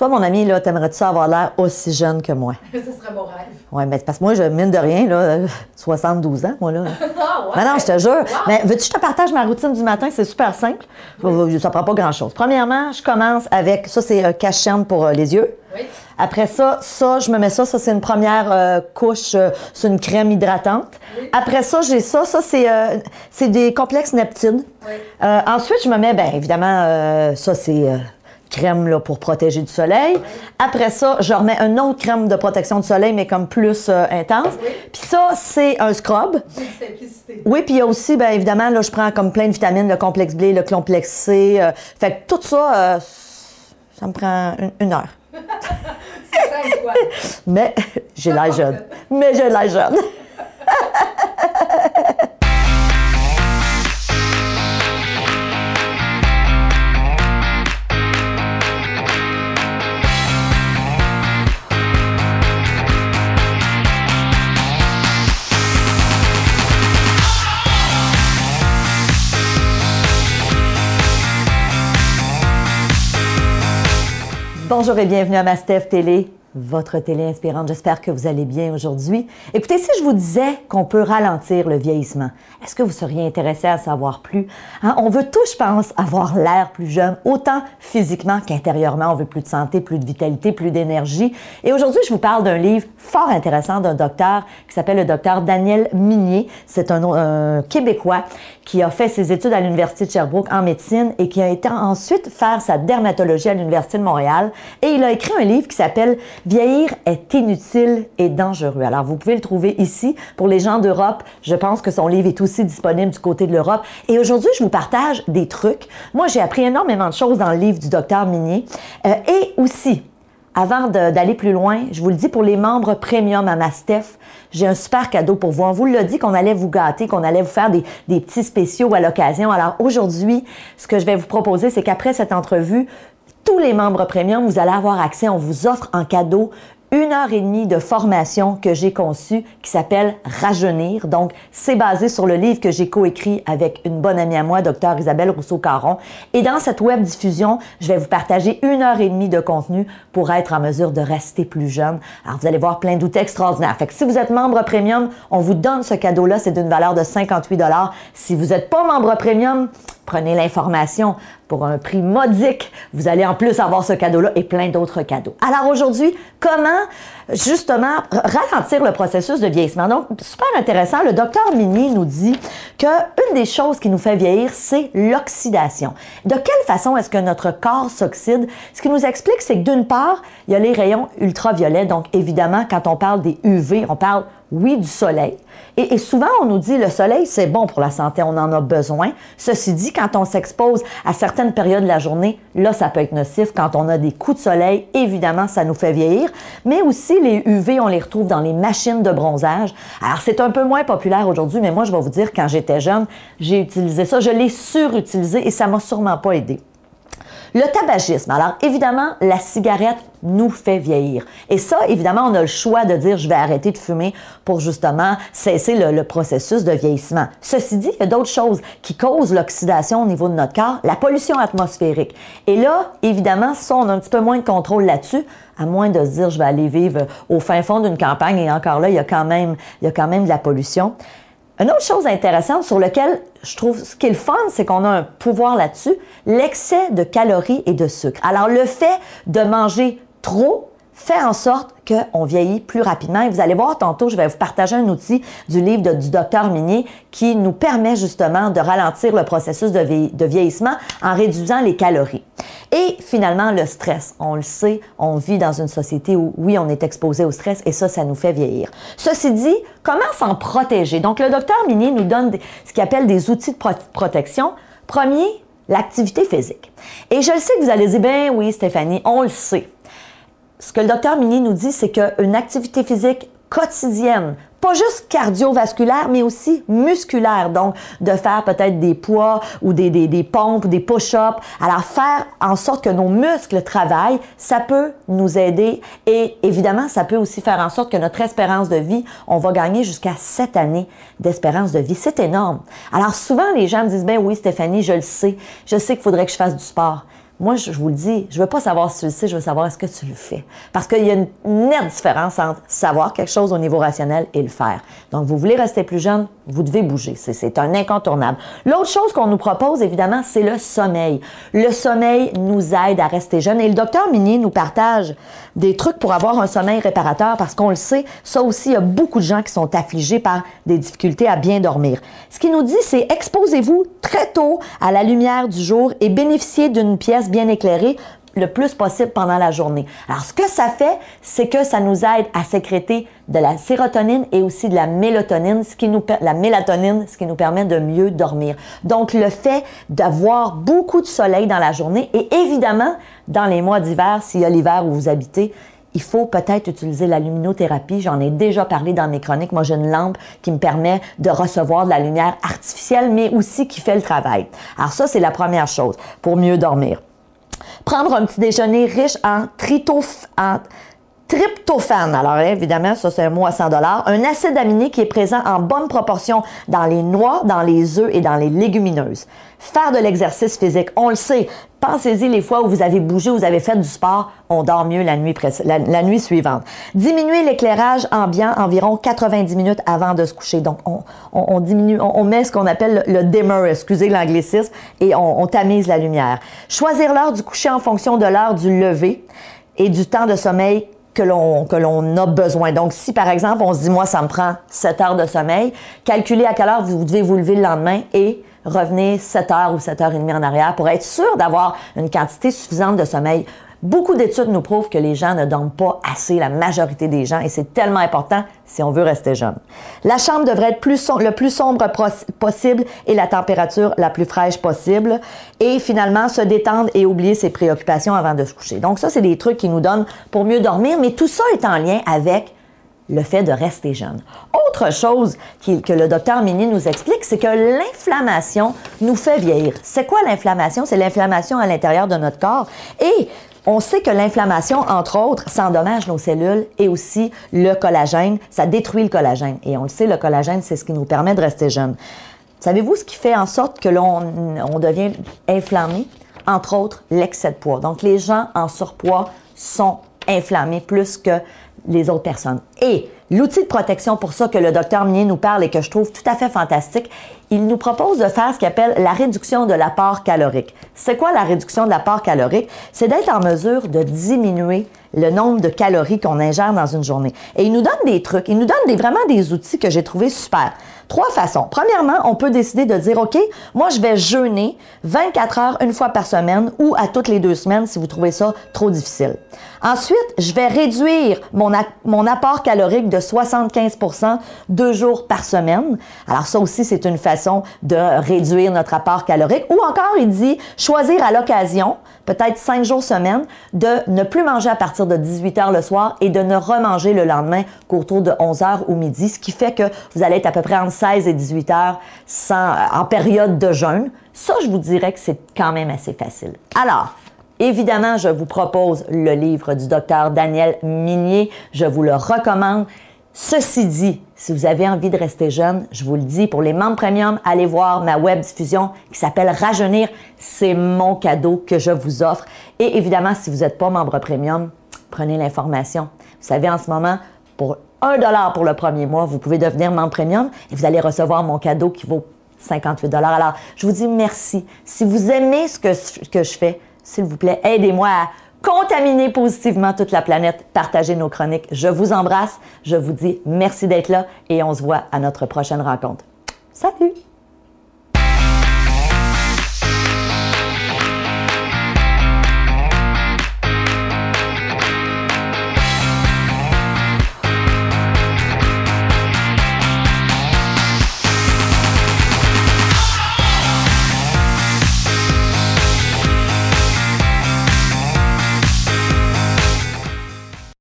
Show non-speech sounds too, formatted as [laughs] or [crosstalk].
Toi, mon ami, là, t'aimerais-tu ça avoir l'air aussi jeune que moi? [laughs] Ça serait mon rêve. Oui, mais parce que moi, je mine de rien, là, 72 ans, moi, là. [laughs] Ah ouais? Mais non, je te jure. Wow. Mais veux-tu que je te partage ma routine du matin? C'est super simple. Ça prend pas grand-chose. Premièrement, je commence avec, ça, c'est un cache pour euh, les yeux. Oui. Après ça, ça, je me mets ça. Ça, c'est une première euh, couche. euh, c'est une crème hydratante. Oui. Après ça, j'ai ça. Ça, c'est euh, c'est des complexes neptines. Oui. Euh, ensuite, je me mets, bien évidemment, euh, ça, c'est euh, crème là, pour protéger du soleil. Après ça, je remets une autre crème de protection du soleil, mais comme plus euh, intense. Oui. Puis ça, c'est un scrub. Simplicité. Oui, puis il y a aussi, bien évidemment, là, je prends comme plein de vitamines, le complexe B, le complexe C. euh, fait que tout ça, euh, ça me prend une, une heure. [laughs] C'est simple, quoi. [laughs] Mais j'ai l'air jeune. Mais j'ai l'air jeune. Bonjour et bienvenue à Mastef Télé, votre télé inspirante. J'espère que vous allez bien aujourd'hui. Écoutez, si je vous disais qu'on peut ralentir le vieillissement, est-ce que vous seriez intéressé à savoir plus? Hein, on veut tous, je pense, avoir l'air plus jeune, autant physiquement qu'intérieurement. On veut plus de santé, plus de vitalité, plus d'énergie. Et aujourd'hui, je vous parle d'un livre fort intéressant d'un docteur qui s'appelle le docteur Daniel Minier. C'est un, un Québécois qui a fait ses études à l'Université de Sherbrooke en médecine et qui a été ensuite faire sa dermatologie à l'Université de Montréal. Et il a écrit un livre qui s'appelle Vieillir est inutile et dangereux. Alors, vous pouvez le trouver ici. Pour les gens d'Europe, je pense que son livre est aussi disponible du côté de l'Europe. Et aujourd'hui, je vous partage des trucs. Moi, j'ai appris énormément de choses dans le livre du docteur Minier. Euh, et aussi, avant d'aller plus loin, je vous le dis pour les membres premium à Mastef, j'ai un super cadeau pour vous. On vous l'a dit qu'on allait vous gâter, qu'on allait vous faire des petits spéciaux à l'occasion. Alors aujourd'hui, ce que je vais vous proposer, c'est qu'après cette entrevue, tous les membres premium, vous allez avoir accès, on vous offre en cadeau une heure et demie de formation que j'ai conçue qui s'appelle Rajeunir. Donc, c'est basé sur le livre que j'ai coécrit avec une bonne amie à moi, docteur Isabelle Rousseau-Caron. Et dans cette web diffusion, je vais vous partager une heure et demie de contenu pour être en mesure de rester plus jeune. Alors, vous allez voir plein d'outils extraordinaires. Fait que si vous êtes membre premium, on vous donne ce cadeau-là. C'est d'une valeur de 58 Si vous n'êtes pas membre premium, prenez l'information pour un prix modique. Vous allez en plus avoir ce cadeau-là et plein d'autres cadeaux. Alors aujourd'hui, comment justement ralentir le processus de vieillissement? Donc, super intéressant. Le docteur Minier nous dit que une des choses qui nous fait vieillir, c'est l'oxydation. De quelle façon est-ce que notre corps s'oxyde? Ce qui nous explique, c'est que d'une part, il y a les rayons ultraviolets. Donc, évidemment, quand on parle des UV, on parle oui, du soleil. Et, souvent, on nous dit le soleil, c'est bon pour la santé, on en a besoin. Ceci dit, quand on s'expose à certaines périodes de la journée, là, ça peut être nocif. Quand on a des coups de soleil, évidemment, ça nous fait vieillir. Mais aussi, les UV, on les retrouve dans les machines de bronzage. Alors, c'est un peu moins populaire aujourd'hui, mais moi, je vais vous dire, quand j'étais jeune, j'ai utilisé ça. Je l'ai surutilisé et ça m'a sûrement pas aidé. Le tabagisme. Alors, évidemment, la cigarette nous fait vieillir. Et ça, évidemment, on a le choix de dire je vais arrêter de fumer pour justement cesser le, processus de vieillissement. Ceci dit, il y a d'autres choses qui causent l'oxydation au niveau de notre corps, la pollution atmosphérique. Et là, évidemment, ça, on a un petit peu moins de contrôle là-dessus, à moins de se dire je vais aller vivre au fin fond d'une campagne et encore là, il y a quand même, il y a quand même de la pollution. Une autre chose intéressante sur laquelle je trouve ce qui est fun, c'est qu'on a un pouvoir là-dessus, l'excès de calories et de sucre. Alors, le fait de manger trop fait en sorte qu'on vieillit plus rapidement. Et vous allez voir tantôt, je vais vous partager un outil du livre du docteur Minier qui nous permet justement de ralentir le processus de, vie- de vieillissement en réduisant les calories. Et finalement, le stress. On le sait, on vit dans une société où, oui, on est exposé au stress et ça, ça nous fait vieillir. Ceci dit, comment s'en protéger? Donc, le docteur Minier nous donne ce qu'il appelle des outils de pro- protection. Premier, l'activité physique. Et je le sais que vous allez dire, ben oui, Stéphanie, on le sait ce que le docteur Mini nous dit, c'est qu'une activité physique quotidienne, pas juste cardiovasculaire, mais aussi musculaire. Donc, de faire peut-être des poids ou des, des, pompes, des push-ups. Alors, faire en sorte que nos muscles travaillent, ça peut nous aider. Et évidemment, ça peut aussi faire en sorte que notre espérance de vie, on va gagner jusqu'à 7 années d'espérance de vie. C'est énorme. Alors, souvent, les gens me disent, ben oui, Stéphanie, je le sais. Je sais qu'il faudrait que je fasse du sport. Moi, je, vous le dis, je veux pas savoir si tu le sais, je veux savoir est-ce que tu le fais. Parce qu'il y a une nette différence entre savoir quelque chose au niveau rationnel et le faire. Donc, vous voulez rester plus jeune, vous devez bouger. C'est un incontournable. L'autre chose qu'on nous propose, évidemment, c'est le sommeil. Le sommeil nous aide à rester jeune. Et le docteur Minier nous partage des trucs pour avoir un sommeil réparateur parce qu'on le sait, ça aussi, il y a beaucoup de gens qui sont affligés par des difficultés à bien dormir. Ce qu'il nous dit, c'est exposez-vous très tôt à la lumière du jour et bénéficiez d'une pièce bien éclairée le plus possible pendant la journée. Alors, ce que ça fait, c'est que ça nous aide à sécréter de la sérotonine et aussi de la mélatonine, ce qui nous, la mélatonine, ce qui nous permet de mieux dormir. Donc, le fait d'avoir beaucoup de soleil dans la journée et évidemment, dans les mois d'hiver, s'il y a l'hiver où vous habitez, il faut peut-être utiliser la luminothérapie. J'en ai déjà parlé dans mes chroniques. Moi, j'ai une lampe qui me permet de recevoir de la lumière artificielle, mais aussi qui fait le travail. Alors ça, c'est la première chose pour mieux dormir. Prendre un petit déjeuner riche en, en tryptophane. Alors évidemment, ça c'est un mot à 100 Un acide aminé qui est présent en bonne proportion dans les noix, dans les œufs et dans les légumineuses. Faire de l'exercice physique, on le sait. Pensez-y les fois où vous avez bougé, vous avez fait du sport, on dort mieux la nuit, la, nuit suivante. Diminuer l'éclairage ambiant environ 90 minutes avant de se coucher. Donc, on, diminue, on, met ce qu'on appelle le, dimmer, excusez l'anglicisme, et on, on tamise la lumière. Choisir l'heure du coucher en fonction de l'heure du lever et du temps de sommeil que l'on, que l'on a besoin. Donc, si par exemple, on se dit, moi, ça me prend 7 heures de sommeil, calculez à quelle heure vous devez vous lever le lendemain et revenez 7 heures ou 7 heures et demie en arrière pour être sûr d'avoir une quantité suffisante de sommeil. Beaucoup d'études nous prouvent que les gens ne dorment pas assez, la majorité des gens, et c'est tellement important si on veut rester jeune. La chambre devrait être le plus sombre possible et la température la plus fraîche possible. Et finalement, se détendre et oublier ses préoccupations avant de se coucher. Donc ça, c'est des trucs qui nous donnent pour mieux dormir, mais tout ça est en lien avec le fait de rester jeune. Autre chose que le docteur Mini nous explique, c'est que l'inflammation nous fait vieillir. C'est quoi l'inflammation? C'est l'inflammation à l'intérieur de notre corps. Et on sait que l'inflammation, entre autres, ça endommage nos cellules et aussi le collagène. Ça détruit le collagène. Et on le sait, le collagène, c'est ce qui nous permet de rester jeune. Savez-vous ce qui fait en sorte que l'on on devient inflammé? Entre autres, l'excès de poids. Donc, les gens en surpoids sont inflammés plus que les autres personnes. Et l'outil de protection pour ça que le docteur Minier nous parle et que je trouve tout à fait fantastique, il nous propose de faire ce qu'il appelle la réduction de l'apport calorique. C'est quoi la réduction de l'apport calorique? C'est d'être en mesure de diminuer le nombre de calories qu'on ingère dans une journée. Et il nous donne des trucs, il nous donne vraiment des outils que j'ai trouvé super. Trois façons. Premièrement, on peut décider de dire, OK, moi, je vais jeûner 24 heures une fois par semaine ou à toutes les deux semaines si vous trouvez ça trop difficile. Ensuite, je vais réduire mon, apport calorique de 75% deux jours par semaine. Alors ça aussi, c'est une façon de réduire notre apport calorique. Ou encore, il dit choisir à l'occasion, peut-être cinq jours semaine, de ne plus manger à partir de 18 heures le soir et de ne remanger le lendemain qu'autour de 11 heures ou midi, ce qui fait que vous allez être à peu près entre 16 et 18 heures sans, en période de jeûne. Ça, je vous dirais que c'est quand même assez facile. Alors, Évidemment, je vous propose le livre du docteur Daniel Minier. Je vous le recommande. Ceci dit, si vous avez envie de rester jeune, je vous le dis, pour les membres premium, allez voir ma web diffusion qui s'appelle Rajeunir. C'est mon cadeau que je vous offre. Et évidemment, si vous n'êtes pas membre premium, prenez l'information. Vous savez, en ce moment, pour un dollar pour le premier mois, vous pouvez devenir membre premium et vous allez recevoir mon cadeau qui vaut 58 dollars. Alors, je vous dis merci. Si vous aimez ce que, ce que je fais, s'il vous plaît, aidez-moi à contaminer positivement toute la planète, partagez nos chroniques. Je vous embrasse, je vous dis merci d'être là et on se voit à notre prochaine rencontre. Salut!